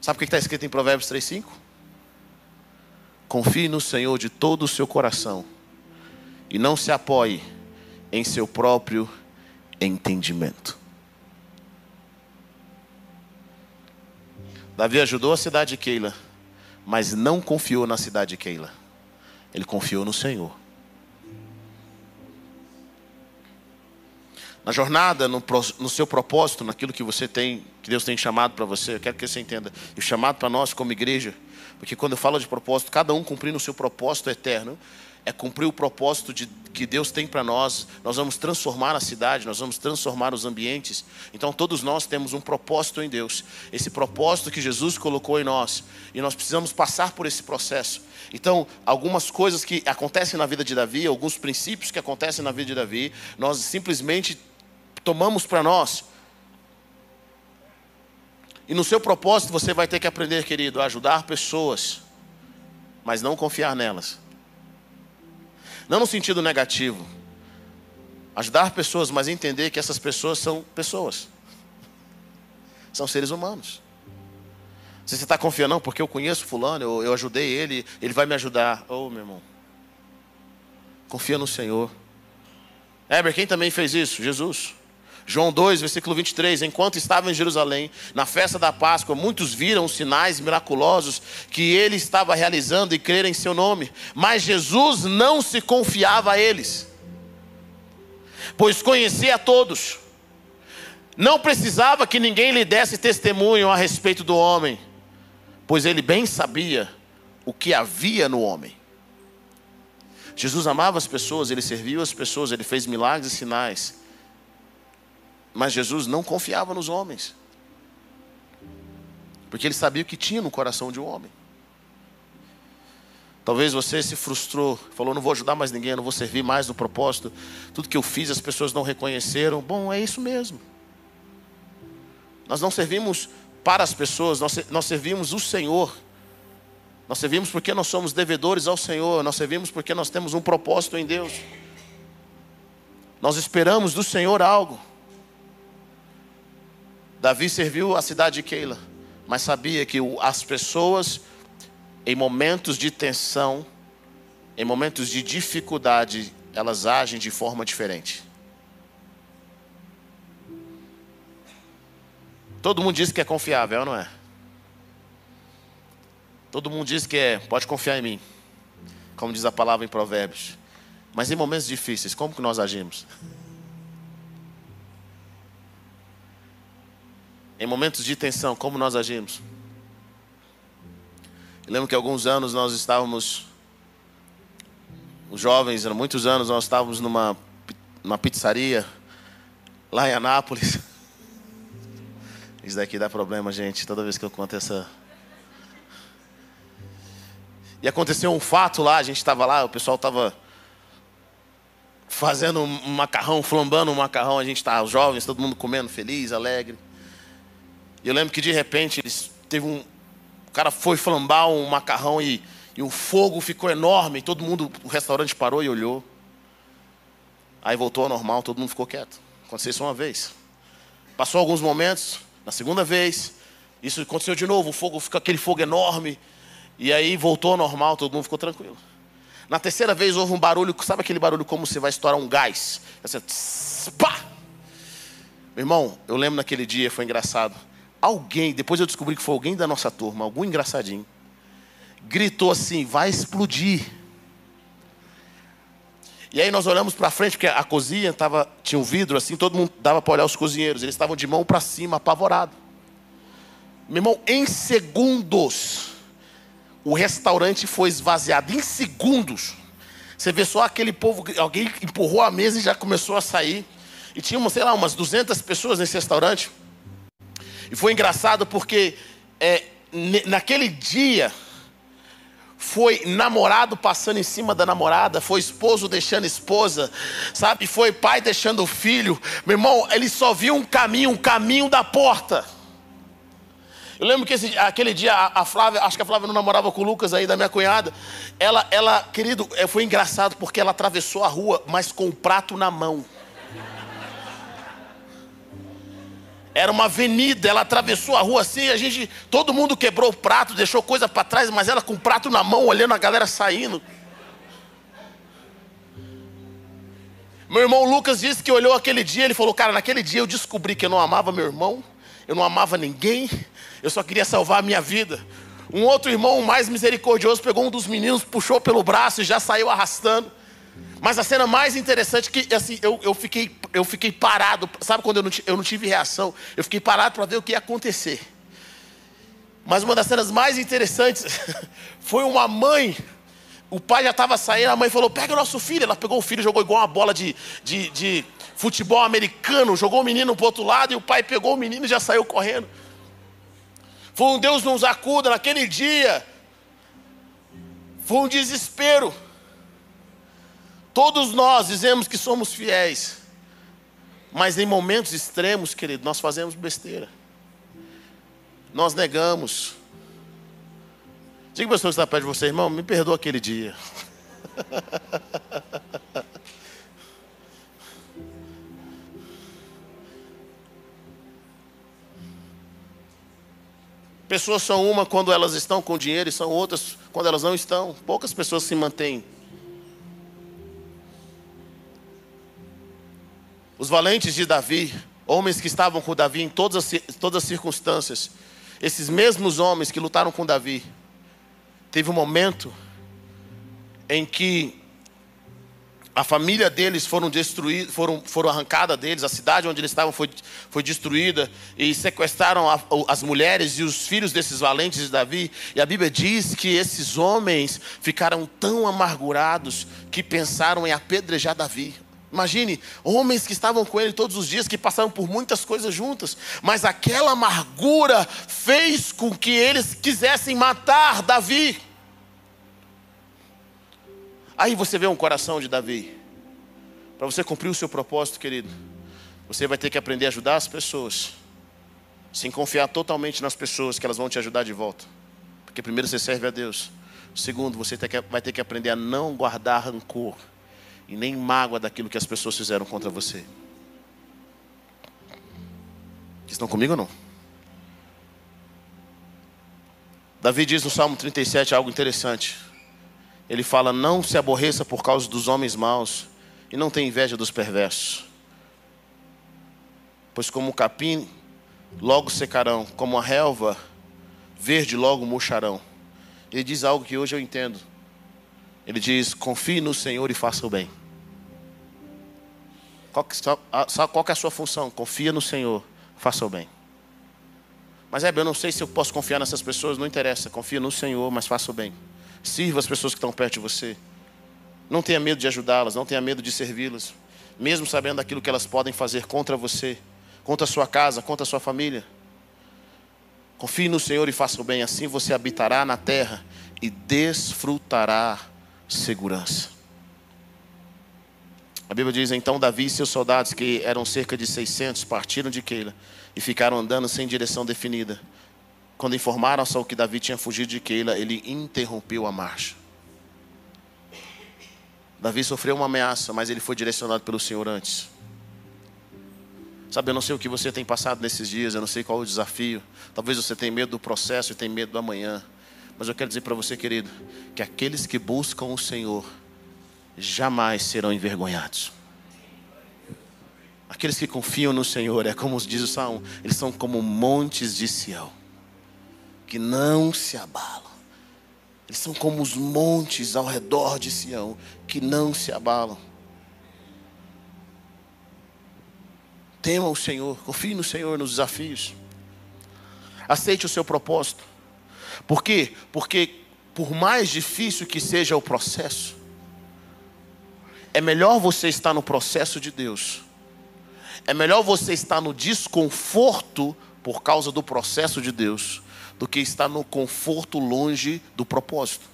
Sabe o que está escrito em Provérbios 3, 5? Confie no Senhor de todo o seu coração e não se apoie em seu próprio entendimento. Davi ajudou a cidade de Keila, mas não confiou na cidade de Keila. Ele confiou no Senhor. Na jornada, no, no, seu propósito, naquilo que você tem, que Deus tem chamado para você, eu quero que você entenda. E o chamado para nós como igreja, porque quando eu falo de propósito, cada um cumprindo o seu propósito eterno, é cumprir o propósito de, que Deus tem para nós. Nós vamos transformar a cidade, nós vamos transformar os ambientes. Então, todos nós temos um propósito em Deus. Esse propósito que Jesus colocou em nós. E nós precisamos passar por esse processo. Então, algumas coisas que acontecem na vida de Davi, alguns princípios que acontecem na vida de Davi, nós simplesmente tomamos para nós. E no seu propósito você vai ter que aprender, querido, a ajudar pessoas, mas não confiar nelas. Não no sentido negativo. Ajudar pessoas, mas entender que essas pessoas são pessoas. São seres humanos. Se você está confiando, não, porque eu conheço fulano, eu, eu ajudei ele, ele vai me ajudar. Oh, meu irmão. Confia no Senhor. Heber, quem também fez isso? Jesus. João 2, versículo 23. Enquanto estava em Jerusalém, na festa da Páscoa, muitos viram os sinais miraculosos que ele estava realizando e creram em seu nome. Mas Jesus não se confiava a eles, pois conhecia a todos. Não precisava que ninguém lhe desse testemunho a respeito do homem, pois ele bem sabia o que havia no homem. Jesus amava as pessoas, ele serviu as pessoas, ele fez milagres e sinais. Mas Jesus não confiava nos homens. Porque ele sabia o que tinha no coração de um homem. Talvez você se frustrou, falou: não vou ajudar mais ninguém, não vou servir mais no propósito. Tudo que eu fiz as pessoas não reconheceram. Bom, é isso mesmo. Nós não servimos para as pessoas, nós, nós servimos o Senhor. Nós servimos porque nós somos devedores ao Senhor, nós servimos porque nós temos um propósito em Deus. Nós esperamos do Senhor algo. Davi serviu a cidade de Keila, mas sabia que as pessoas, em momentos de tensão, em momentos de dificuldade, elas agem de forma diferente. Todo mundo diz que é confiável, não é? Todo mundo diz que é, pode confiar em mim, como diz a palavra em Provérbios. Mas em momentos difíceis, como que nós agimos? Em momentos de tensão, como nós agimos? Eu lembro que alguns anos nós estávamos, os jovens, há muitos anos, nós estávamos numa, numa pizzaria lá em Anápolis. Isso daqui dá problema, gente, toda vez que eu conto essa. E aconteceu um fato lá, a gente estava lá, o pessoal estava fazendo um macarrão, flambando um macarrão, a gente estava, os jovens, todo mundo comendo feliz, alegre. E eu lembro que de repente eles teve um. O cara foi flambar um macarrão e, e o fogo ficou enorme, todo mundo, o restaurante parou e olhou. Aí voltou ao normal, todo mundo ficou quieto. Aconteceu isso uma vez. Passou alguns momentos, na segunda vez, isso aconteceu de novo, o fogo ficou aquele fogo enorme. E aí voltou ao normal, todo mundo ficou tranquilo. Na terceira vez houve um barulho, sabe aquele barulho como você vai estourar um gás? Assim, tss, pá! Meu irmão, eu lembro naquele dia, foi engraçado. Alguém, depois eu descobri que foi alguém da nossa turma, algum engraçadinho, gritou assim: vai explodir. E aí nós olhamos para frente, porque a cozinha tava, tinha um vidro assim, todo mundo dava para olhar os cozinheiros, eles estavam de mão para cima, apavorados. Meu irmão, em segundos, o restaurante foi esvaziado. Em segundos. Você vê só aquele povo, alguém empurrou a mesa e já começou a sair. E tinha, sei lá, umas 200 pessoas nesse restaurante. E foi engraçado porque é, naquele dia foi namorado passando em cima da namorada, foi esposo deixando esposa, sabe? Foi pai deixando filho. Meu irmão, ele só viu um caminho, um caminho da porta. Eu lembro que esse, aquele dia a, a, Flávia, acho que a Flávia não namorava com o Lucas aí, da minha cunhada. Ela, ela, querido, é, foi engraçado porque ela atravessou a rua, mas com o prato na mão. Era uma avenida, ela atravessou a rua assim, a gente, todo mundo quebrou o prato, deixou coisa para trás, mas ela com o prato na mão, olhando a galera saindo. Meu irmão Lucas disse que olhou aquele dia, ele falou: "Cara, naquele dia eu descobri que eu não amava meu irmão, eu não amava ninguém, eu só queria salvar a minha vida. Um outro irmão mais misericordioso pegou um dos meninos, puxou pelo braço e já saiu arrastando. Mas a cena mais interessante é que assim, eu, eu, fiquei, eu fiquei parado. Sabe quando eu não, eu não tive reação? Eu fiquei parado para ver o que ia acontecer. Mas uma das cenas mais interessantes foi uma mãe. O pai já estava saindo, a mãe falou: Pega o nosso filho. Ela pegou o filho, jogou igual uma bola de, de, de futebol americano, jogou o menino para o outro lado, e o pai pegou o menino e já saiu correndo. Foi um Deus nos acuda naquele dia. Foi um desespero. Todos nós dizemos que somos fiéis. Mas em momentos extremos, querido, nós fazemos besteira. Nós negamos. Diga para a pessoa que está perto de você, irmão, me perdoa aquele dia. Pessoas são uma quando elas estão com dinheiro e são outras quando elas não estão. Poucas pessoas se mantêm. Os valentes de Davi, homens que estavam com Davi em todas as, todas as circunstâncias, esses mesmos homens que lutaram com Davi, teve um momento em que a família deles foram destruídos, foram, foram arrancada deles, a cidade onde eles estavam foi, foi destruída e sequestraram a, as mulheres e os filhos desses valentes de Davi. E a Bíblia diz que esses homens ficaram tão amargurados que pensaram em apedrejar Davi. Imagine, homens que estavam com ele todos os dias, que passaram por muitas coisas juntas, mas aquela amargura fez com que eles quisessem matar Davi. Aí você vê um coração de Davi. Para você cumprir o seu propósito, querido, você vai ter que aprender a ajudar as pessoas, sem confiar totalmente nas pessoas que elas vão te ajudar de volta. Porque primeiro você serve a Deus. Segundo, você vai ter que aprender a não guardar rancor e nem mágoa daquilo que as pessoas fizeram contra você. Estão comigo ou não? Davi diz no Salmo 37 algo interessante ele fala: Não se aborreça por causa dos homens maus, e não tenha inveja dos perversos. Pois como o capim, logo secarão, como a relva verde, logo murcharão. Ele diz algo que hoje eu entendo. Ele diz: confie no Senhor e faça o bem. Qual que, sabe qual que é a sua função? Confia no Senhor, faça o bem. Mas é, eu não sei se eu posso confiar nessas pessoas, não interessa. Confia no Senhor, mas faça o bem. Sirva as pessoas que estão perto de você. Não tenha medo de ajudá-las, não tenha medo de servi-las, mesmo sabendo daquilo que elas podem fazer contra você, contra a sua casa, contra a sua família. Confie no Senhor e faça o bem, assim você habitará na terra e desfrutará segurança. A Bíblia diz: então Davi e seus soldados, que eram cerca de 600, partiram de Keila e ficaram andando sem direção definida. Quando informaram Saul que Davi tinha fugido de Keila, ele interrompeu a marcha. Davi sofreu uma ameaça, mas ele foi direcionado pelo Senhor antes. Sabe, eu não sei o que você tem passado nesses dias, eu não sei qual o desafio. Talvez você tenha medo do processo e tenha medo do amanhã. Mas eu quero dizer para você, querido, que aqueles que buscam o Senhor jamais serão envergonhados. Aqueles que confiam no Senhor, é como diz o Salmo, eles são como montes de Sião, que não se abalam. Eles são como os montes ao redor de Sião, que não se abalam. Tema o Senhor, confie no Senhor nos desafios. Aceite o seu propósito. Por quê? Porque por mais difícil que seja o processo, é melhor você estar no processo de Deus. É melhor você estar no desconforto por causa do processo de Deus do que estar no conforto longe do propósito.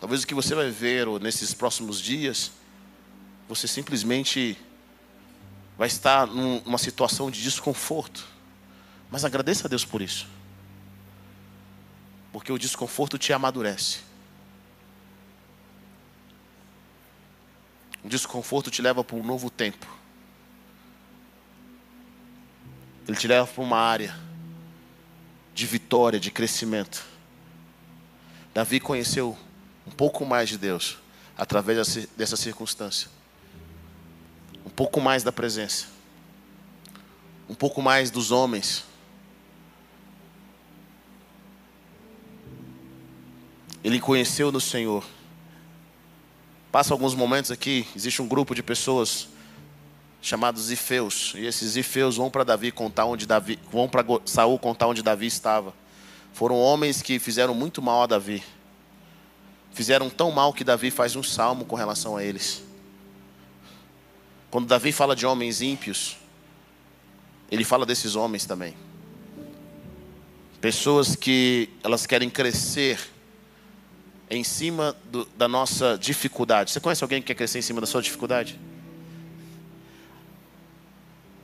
Talvez o que você vai ver nesses próximos dias, você simplesmente vai estar numa situação de desconforto. Mas agradeça a Deus por isso. Porque o desconforto te amadurece. O desconforto te leva para um novo tempo. Ele te leva para uma área de vitória, de crescimento. Davi conheceu um pouco mais de Deus através dessa circunstância. Um pouco mais da presença. Um pouco mais dos homens. Ele conheceu no Senhor. Passa alguns momentos aqui, existe um grupo de pessoas chamados Ifeus. E esses Ifeus vão para Davi contar onde Davi, vão para Saul contar onde Davi estava. Foram homens que fizeram muito mal a Davi. Fizeram tão mal que Davi faz um salmo com relação a eles. Quando Davi fala de homens ímpios, ele fala desses homens também. Pessoas que elas querem crescer em cima do, da nossa dificuldade. Você conhece alguém que quer crescer em cima da sua dificuldade?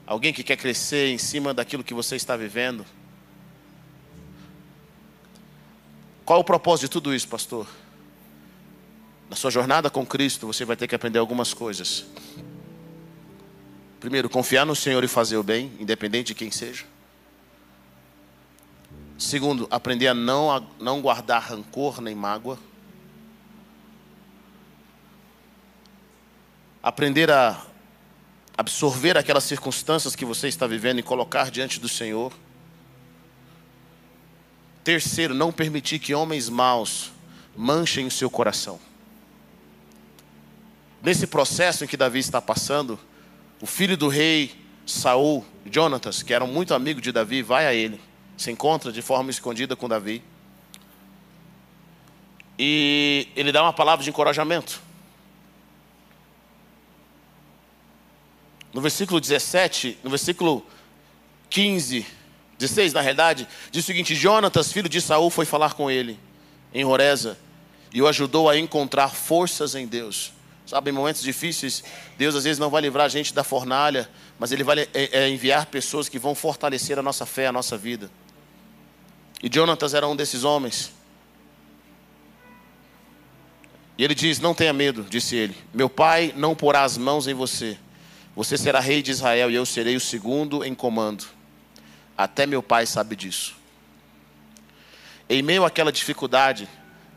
Alguém que quer crescer em cima daquilo que você está vivendo? Qual o propósito de tudo isso, pastor? Na sua jornada com Cristo, você vai ter que aprender algumas coisas. Primeiro, confiar no Senhor e fazer o bem, independente de quem seja. Segundo, aprender a não, a não guardar rancor nem mágoa. Aprender a absorver aquelas circunstâncias que você está vivendo e colocar diante do Senhor. Terceiro, não permitir que homens maus manchem o seu coração. Nesse processo em que Davi está passando, o filho do rei Saul, Jonatas, que era muito amigo de Davi, vai a ele, se encontra de forma escondida com Davi. E ele dá uma palavra de encorajamento. No versículo 17, no versículo 15, 16 na realidade, diz o seguinte: Jonatas, filho de Saul, foi falar com ele em Horeza e o ajudou a encontrar forças em Deus. Sabe, em momentos difíceis, Deus às vezes não vai livrar a gente da fornalha, mas Ele vai é, é, enviar pessoas que vão fortalecer a nossa fé, a nossa vida. E Jonatas era um desses homens. E ele diz: Não tenha medo, disse ele. Meu pai não porá as mãos em você você será rei de Israel e eu serei o segundo em comando. Até meu pai sabe disso. Em meio àquela dificuldade,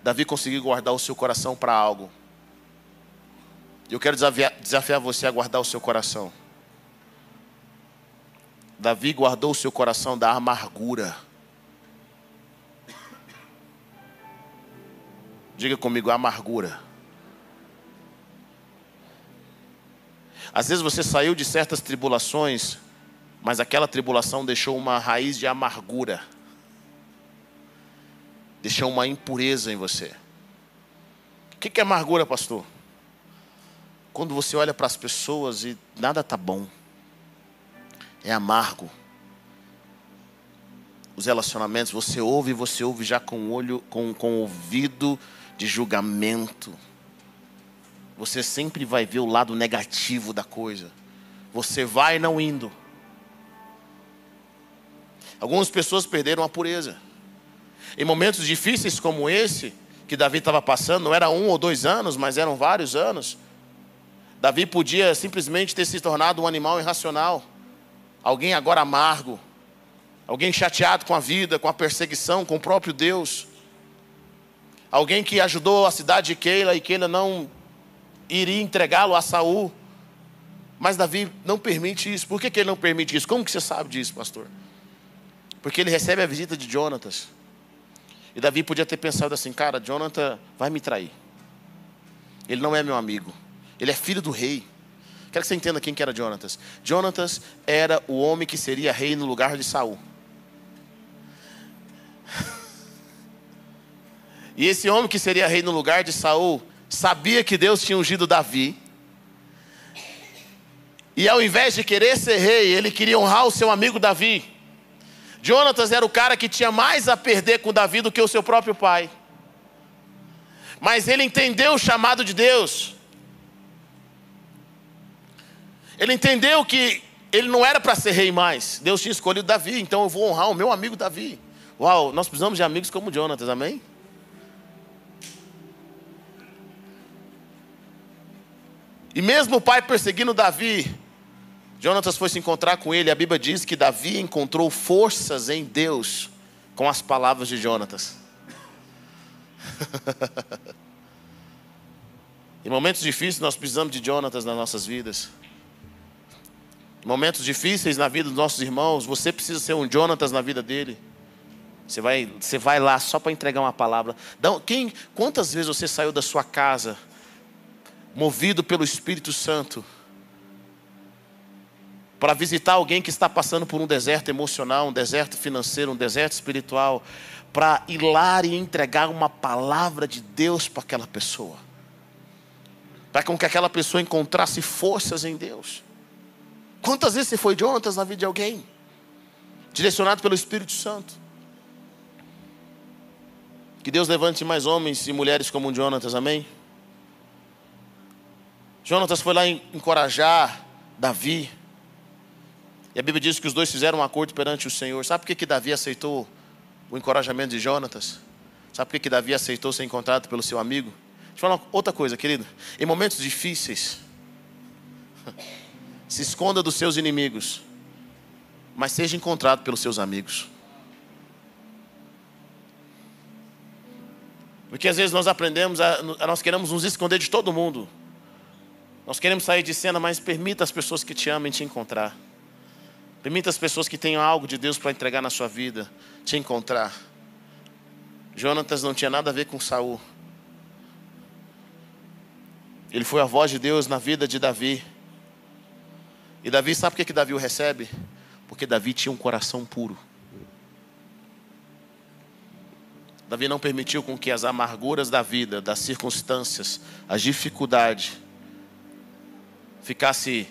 Davi conseguiu guardar o seu coração para algo. Eu quero desafiar, você a guardar o seu coração. Davi guardou o seu coração da amargura. Diga comigo, amargura. Às vezes você saiu de certas tribulações, mas aquela tribulação deixou uma raiz de amargura, deixou uma impureza em você. O que é amargura, pastor? Quando você olha para as pessoas e nada está bom, é amargo. Os relacionamentos, você ouve, você ouve já com o olho, com, com o ouvido de julgamento. Você sempre vai ver o lado negativo da coisa. Você vai não indo. Algumas pessoas perderam a pureza. Em momentos difíceis como esse, que Davi estava passando, não era um ou dois anos, mas eram vários anos. Davi podia simplesmente ter se tornado um animal irracional, alguém agora amargo, alguém chateado com a vida, com a perseguição, com o próprio Deus, alguém que ajudou a cidade de Keila e Keila não iria entregá-lo a Saul. Mas Davi não permite isso. Por que, que ele não permite isso? Como que você sabe disso, pastor? Porque ele recebe a visita de Jonatas. E Davi podia ter pensado assim, cara, Jonathan vai me trair. Ele não é meu amigo. Ele é filho do rei. Quero que você entenda quem que era Jonatas. Jonatas era o homem que seria rei no lugar de Saul. E esse homem que seria rei no lugar de Saul sabia que Deus tinha ungido Davi. E ao invés de querer ser rei, ele queria honrar o seu amigo Davi. Jonatas era o cara que tinha mais a perder com Davi do que o seu próprio pai. Mas ele entendeu o chamado de Deus. Ele entendeu que ele não era para ser rei mais. Deus tinha escolhido Davi, então eu vou honrar o meu amigo Davi. Uau, nós precisamos de amigos como Jonatas, amém? E mesmo o pai perseguindo Davi, Jonatas foi se encontrar com ele. A Bíblia diz que Davi encontrou forças em Deus com as palavras de Jonatas. em momentos difíceis, nós precisamos de Jonatas nas nossas vidas momentos difíceis na vida dos nossos irmãos, você precisa ser um Jonatas na vida dele. Você vai, você vai lá só para entregar uma palavra. Quem, quantas vezes você saiu da sua casa, movido pelo Espírito Santo, para visitar alguém que está passando por um deserto emocional, um deserto financeiro, um deserto espiritual, para ir lá e entregar uma palavra de Deus para aquela pessoa, para com que aquela pessoa encontrasse forças em Deus. Quantas vezes você foi Jonatas na vida de alguém? Direcionado pelo Espírito Santo. Que Deus levante mais homens e mulheres como um Jonatas, amém? Jonatas foi lá encorajar Davi. E a Bíblia diz que os dois fizeram um acordo perante o Senhor. Sabe por que, que Davi aceitou o encorajamento de Jonatas? Sabe por que, que Davi aceitou ser encontrado pelo seu amigo? Deixa eu falar outra coisa, querido. Em momentos difíceis, se esconda dos seus inimigos, mas seja encontrado pelos seus amigos. Porque às vezes nós aprendemos, a, nós queremos nos esconder de todo mundo. Nós queremos sair de cena, mas permita as pessoas que te amem te encontrar. Permita as pessoas que tenham algo de Deus para entregar na sua vida te encontrar. Jonatas não tinha nada a ver com Saul. Ele foi a voz de Deus na vida de Davi. E Davi, sabe por que, que Davi o recebe? Porque Davi tinha um coração puro. Davi não permitiu com que as amarguras da vida, das circunstâncias, as dificuldades, ficasse,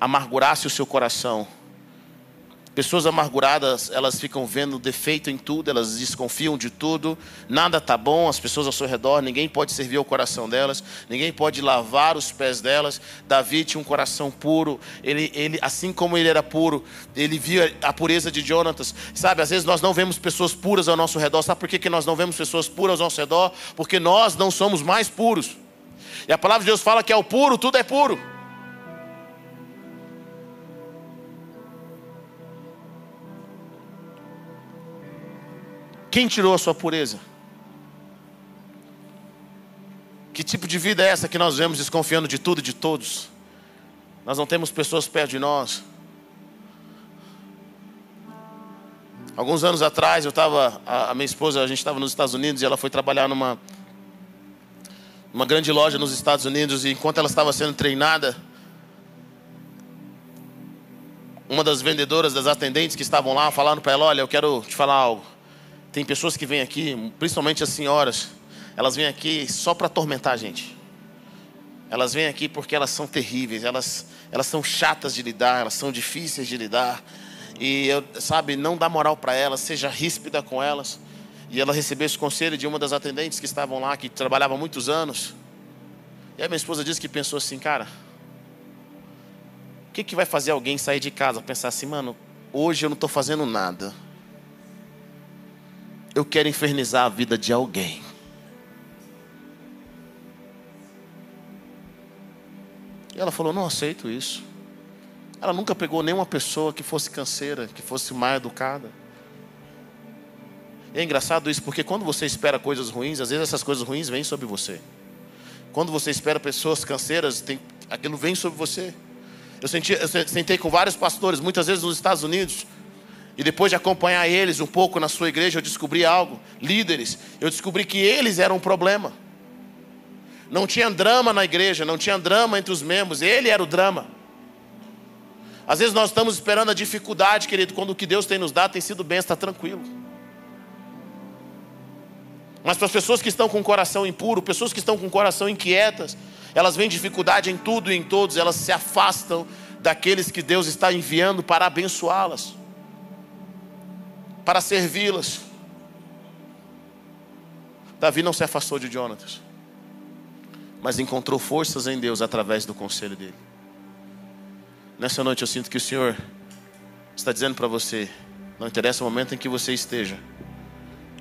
amargurasse o seu coração Pessoas amarguradas, elas ficam vendo defeito em tudo, elas desconfiam de tudo, nada está bom, as pessoas ao seu redor, ninguém pode servir ao coração delas, ninguém pode lavar os pés delas. Davi tinha um coração puro, ele, ele, assim como ele era puro, ele via a pureza de Jonatas. Sabe, às vezes nós não vemos pessoas puras ao nosso redor, sabe por que, que nós não vemos pessoas puras ao nosso redor? Porque nós não somos mais puros. E a palavra de Deus fala que é o puro, tudo é puro. Quem tirou a sua pureza? Que tipo de vida é essa que nós vemos desconfiando de tudo e de todos? Nós não temos pessoas perto de nós. Alguns anos atrás, eu estava, a, minha esposa, a gente estava nos Estados Unidos e ela foi trabalhar numa, numa grande loja nos Estados Unidos, e enquanto ela estava sendo treinada, uma das vendedoras, das atendentes que estavam lá, falaram para ela: Olha, eu quero te falar algo. Tem pessoas que vêm aqui, principalmente as senhoras, elas vêm aqui só para atormentar a gente. Elas vêm aqui porque elas são terríveis, elas, elas são chatas de lidar, elas são difíceis de lidar. E eu, sabe, não dá moral para elas, seja ríspida com elas. E ela recebeu esse conselho de uma das atendentes que estavam lá, que trabalhava muitos anos. E aí minha esposa disse que pensou assim, cara, o que, que vai fazer alguém sair de casa pensar assim, mano, hoje eu não estou fazendo nada. Eu quero infernizar a vida de alguém. E ela falou: Não aceito isso. Ela nunca pegou nenhuma pessoa que fosse canseira, que fosse mal educada. E é engraçado isso, porque quando você espera coisas ruins, às vezes essas coisas ruins vêm sobre você. Quando você espera pessoas canseiras, tem, aquilo vem sobre você. Eu, senti, eu sentei com vários pastores, muitas vezes nos Estados Unidos, e depois de acompanhar eles um pouco na sua igreja, eu descobri algo. Líderes, eu descobri que eles eram um problema. Não tinha drama na igreja, não tinha drama entre os membros, ele era o drama. Às vezes nós estamos esperando a dificuldade, querido, quando o que Deus tem nos dado tem sido bem, está tranquilo. Mas para as pessoas que estão com o coração impuro, pessoas que estão com o coração inquietas, elas veem dificuldade em tudo e em todos, elas se afastam daqueles que Deus está enviando para abençoá-las, para servi-las. Davi não se afastou de Jonatas mas encontrou forças em Deus através do conselho dele. Nessa noite eu sinto que o Senhor está dizendo para você: não interessa o momento em que você esteja,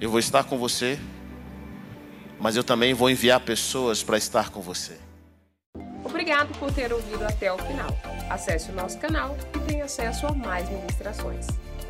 eu vou estar com você, mas eu também vou enviar pessoas para estar com você. Obrigado por ter ouvido até o final. Acesse o nosso canal e tenha acesso a mais ministrações.